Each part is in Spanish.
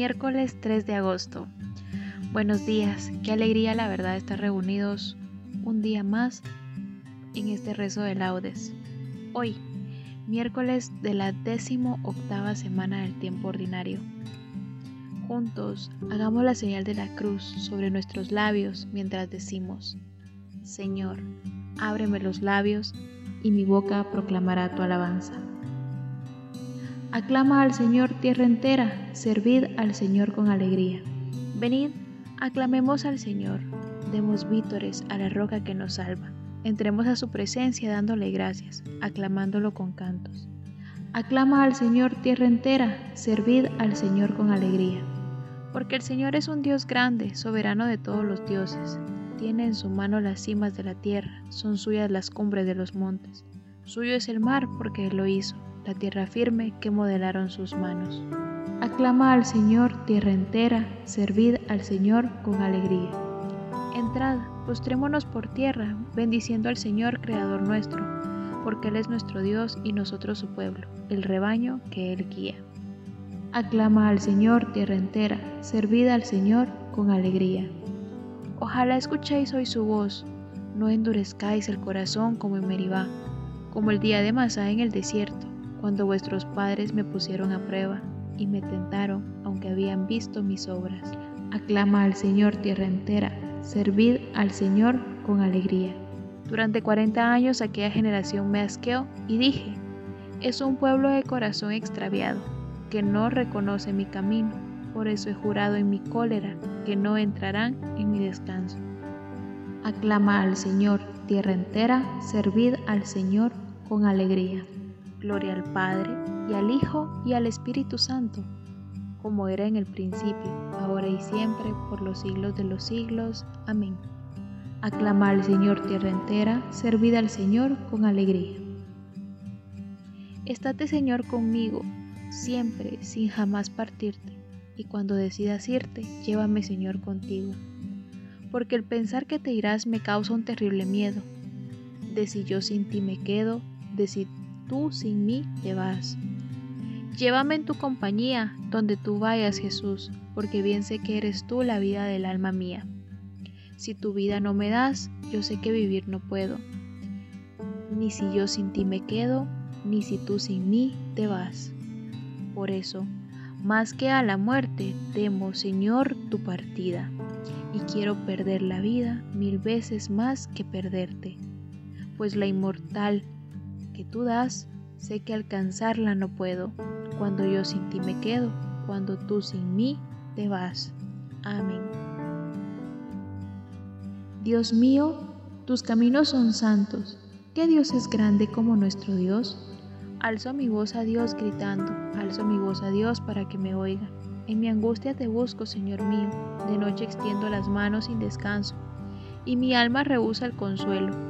Miércoles 3 de agosto. Buenos días, qué alegría la verdad estar reunidos un día más en este rezo de laudes. Hoy, miércoles de la décimo octava semana del tiempo ordinario. Juntos, hagamos la señal de la cruz sobre nuestros labios mientras decimos, Señor, ábreme los labios y mi boca proclamará tu alabanza. Aclama al Señor tierra entera, servid al Señor con alegría. Venid, aclamemos al Señor, demos vítores a la roca que nos salva. Entremos a su presencia dándole gracias, aclamándolo con cantos. Aclama al Señor tierra entera, servid al Señor con alegría. Porque el Señor es un Dios grande, soberano de todos los dioses. Tiene en su mano las cimas de la tierra, son suyas las cumbres de los montes. Suyo es el mar porque Él lo hizo la tierra firme que modelaron sus manos. Aclama al Señor tierra entera, servid al Señor con alegría. Entrad, postrémonos por tierra, bendiciendo al Señor Creador nuestro, porque Él es nuestro Dios y nosotros su pueblo, el rebaño que Él guía. Aclama al Señor tierra entera, servid al Señor con alegría. Ojalá escuchéis hoy su voz, no endurezcáis el corazón como en Meribá, como el día de Masá en el desierto cuando vuestros padres me pusieron a prueba y me tentaron, aunque habían visto mis obras. Aclama al Señor tierra entera, servid al Señor con alegría. Durante cuarenta años aquella generación me asqueó y dije, es un pueblo de corazón extraviado, que no reconoce mi camino, por eso he jurado en mi cólera que no entrarán en mi descanso. Aclama al Señor tierra entera, servid al Señor con alegría. Gloria al Padre, y al Hijo, y al Espíritu Santo, como era en el principio, ahora y siempre, por los siglos de los siglos. Amén. Aclama al Señor tierra entera, servid al Señor con alegría. Estate Señor conmigo, siempre, sin jamás partirte, y cuando decidas irte, llévame Señor contigo. Porque el pensar que te irás me causa un terrible miedo, de si yo sin ti me quedo, de tú sin mí te vas. Llévame en tu compañía, donde tú vayas, Jesús, porque bien sé que eres tú la vida del alma mía. Si tu vida no me das, yo sé que vivir no puedo. Ni si yo sin ti me quedo, ni si tú sin mí te vas. Por eso, más que a la muerte, temo, Señor, tu partida, y quiero perder la vida mil veces más que perderte, pues la inmortal tú das, sé que alcanzarla no puedo, cuando yo sin ti me quedo, cuando tú sin mí te vas. Amén. Dios mío, tus caminos son santos. ¿Qué Dios es grande como nuestro Dios? Alzo mi voz a Dios gritando, alzo mi voz a Dios para que me oiga. En mi angustia te busco, Señor mío, de noche extiendo las manos sin descanso, y mi alma rehúsa el consuelo.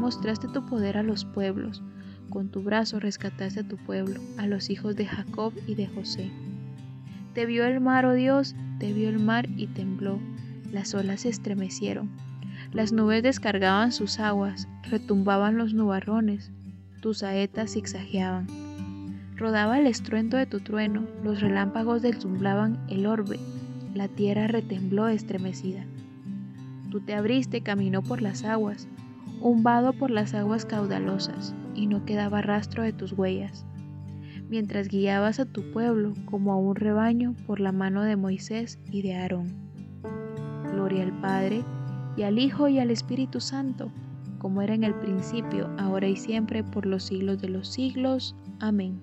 mostraste tu poder a los pueblos. Con tu brazo rescataste a tu pueblo, a los hijos de Jacob y de José. Te vio el mar, oh Dios, te vio el mar y tembló. Las olas se estremecieron. Las nubes descargaban sus aguas, retumbaban los nubarrones, tus saetas zigzagueaban. Rodaba el estruendo de tu trueno, los relámpagos deslumbraban el orbe, la tierra retembló estremecida. Tú te abriste camino por las aguas, un vado por las aguas caudalosas, y no quedaba rastro de tus huellas mientras guiabas a tu pueblo como a un rebaño por la mano de Moisés y de Aarón. Gloria al Padre, y al Hijo y al Espíritu Santo, como era en el principio, ahora y siempre, por los siglos de los siglos. Amén.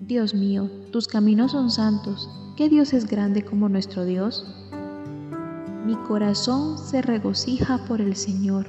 Dios mío, tus caminos son santos. ¿Qué Dios es grande como nuestro Dios? Mi corazón se regocija por el Señor,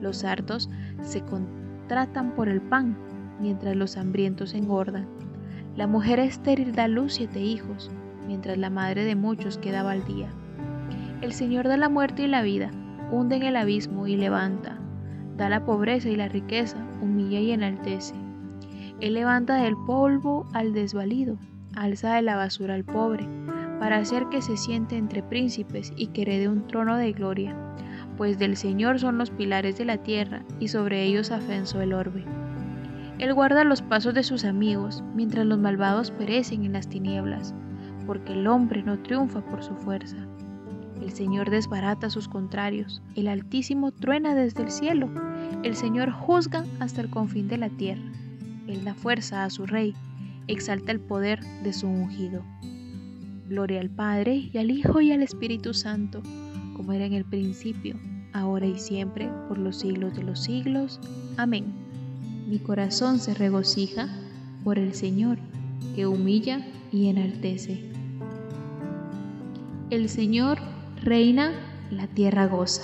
Los hartos se contratan por el pan, mientras los hambrientos engordan. La mujer estéril da luz siete hijos, mientras la madre de muchos quedaba al día. El Señor da la muerte y la vida, hunde en el abismo y levanta, da la pobreza y la riqueza, humilla y enaltece. Él levanta del polvo al desvalido, alza de la basura al pobre, para hacer que se siente entre príncipes y que herede un trono de gloria, pues del Señor son los pilares de la tierra y sobre ellos afenso el orbe. Él guarda los pasos de sus amigos, mientras los malvados perecen en las tinieblas, porque el hombre no triunfa por su fuerza. El Señor desbarata a sus contrarios, el Altísimo truena desde el cielo, el Señor juzga hasta el confín de la tierra. Él da fuerza a su rey, exalta el poder de su ungido. Gloria al Padre y al Hijo y al Espíritu Santo, como era en el principio, ahora y siempre, por los siglos de los siglos. Amén mi corazón se regocija por el Señor, que humilla y enaltece. El Señor reina, la tierra goza.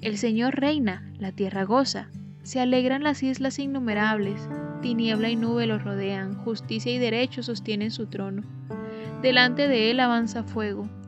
El Señor reina, la tierra goza. Se alegran las islas innumerables, tiniebla y nube lo rodean, justicia y derecho sostienen su trono. Delante de él avanza fuego,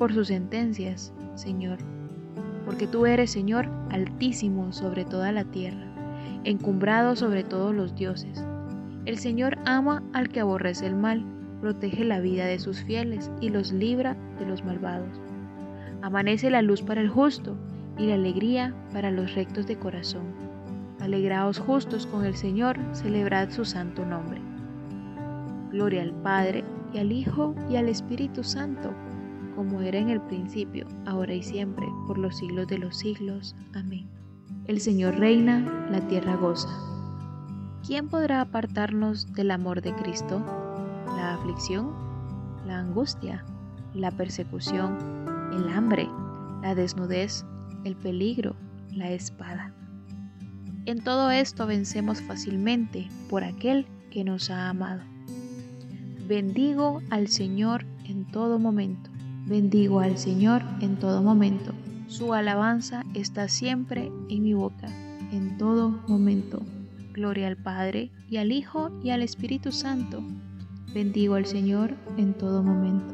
por sus sentencias, Señor, porque tú eres, Señor, altísimo sobre toda la tierra encumbrado sobre todos los dioses. El Señor ama al que aborrece el mal, protege la vida de sus fieles y los libra de los malvados. Amanece la luz para el justo y la alegría para los rectos de corazón. Alegraos justos con el Señor, celebrad su santo nombre. Gloria al Padre, y al Hijo, y al Espíritu Santo, como era en el principio, ahora y siempre, por los siglos de los siglos. Amén. El Señor reina, la tierra goza. ¿Quién podrá apartarnos del amor de Cristo? ¿La aflicción? ¿La angustia? ¿La persecución? ¿El hambre? ¿La desnudez? el peligro, la espada. En todo esto vencemos fácilmente por aquel que nos ha amado. Bendigo al Señor en todo momento. Bendigo al Señor en todo momento. Su alabanza está siempre en mi boca, en todo momento. Gloria al Padre, y al Hijo, y al Espíritu Santo. Bendigo al Señor en todo momento.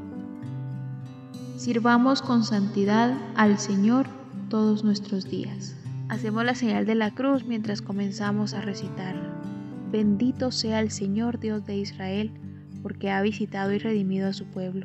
Sirvamos con santidad al Señor todos nuestros días. Hacemos la señal de la cruz mientras comenzamos a recitar. Bendito sea el Señor Dios de Israel, porque ha visitado y redimido a su pueblo,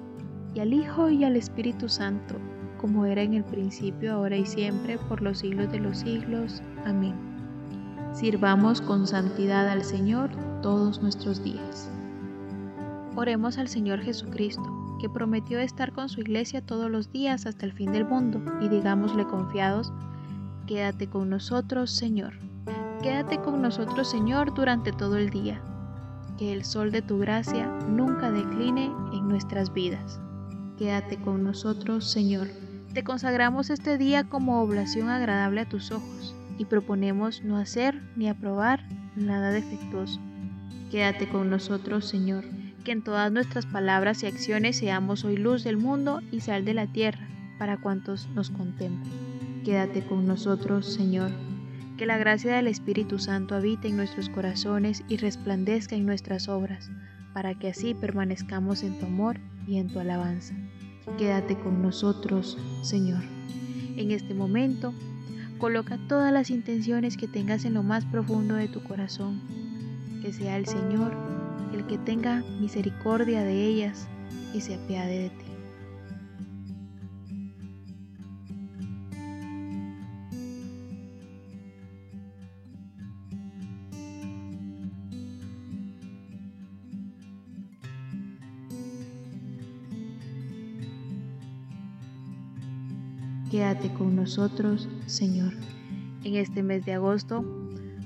y al Hijo y al Espíritu Santo, como era en el principio, ahora y siempre, por los siglos de los siglos. Amén. Sirvamos con santidad al Señor todos nuestros días. Oremos al Señor Jesucristo que prometió estar con su iglesia todos los días hasta el fin del mundo, y digámosle confiados, quédate con nosotros, Señor. Quédate con nosotros, Señor, durante todo el día. Que el sol de tu gracia nunca decline en nuestras vidas. Quédate con nosotros, Señor. Te consagramos este día como oblación agradable a tus ojos y proponemos no hacer ni aprobar nada defectuoso. Quédate con nosotros, Señor que en todas nuestras palabras y acciones seamos hoy luz del mundo y sal de la tierra para cuantos nos contemplen. Quédate con nosotros, Señor. Que la gracia del Espíritu Santo habite en nuestros corazones y resplandezca en nuestras obras, para que así permanezcamos en tu amor y en tu alabanza. Quédate con nosotros, Señor. En este momento, coloca todas las intenciones que tengas en lo más profundo de tu corazón. Que sea el Señor el que tenga misericordia de ellas y se apiade de ti. Quédate con nosotros, Señor. En este mes de agosto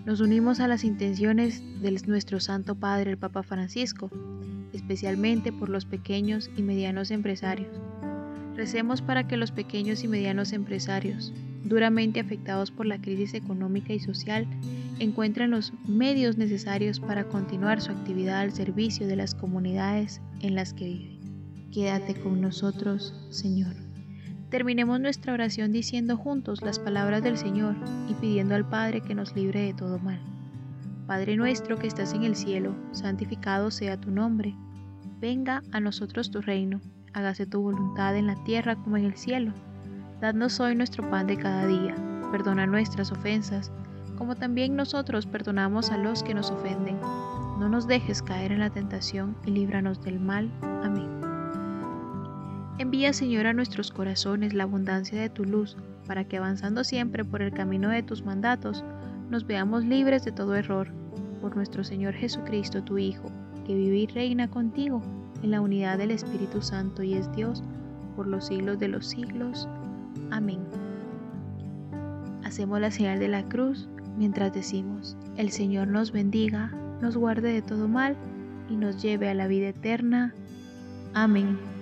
nos unimos a las intenciones de nuestro Santo Padre el Papa Francisco, especialmente por los pequeños y medianos empresarios. Recemos para que los pequeños y medianos empresarios, duramente afectados por la crisis económica y social, encuentren los medios necesarios para continuar su actividad al servicio de las comunidades en las que viven. Quédate con nosotros, Señor. Terminemos nuestra oración diciendo juntos las palabras del Señor y pidiendo al Padre que nos libre de todo mal. Padre nuestro que estás en el cielo, santificado sea tu nombre. Venga a nosotros tu reino, hágase tu voluntad en la tierra como en el cielo. Danos hoy nuestro pan de cada día, perdona nuestras ofensas, como también nosotros perdonamos a los que nos ofenden. No nos dejes caer en la tentación y líbranos del mal. Amén. Envía, Señor, a nuestros corazones la abundancia de tu luz, para que avanzando siempre por el camino de tus mandatos, nos veamos libres de todo error. Por nuestro Señor Jesucristo, tu Hijo, que vive y reina contigo en la unidad del Espíritu Santo y es Dios por los siglos de los siglos. Amén. Hacemos la señal de la cruz mientras decimos, el Señor nos bendiga, nos guarde de todo mal y nos lleve a la vida eterna. Amén.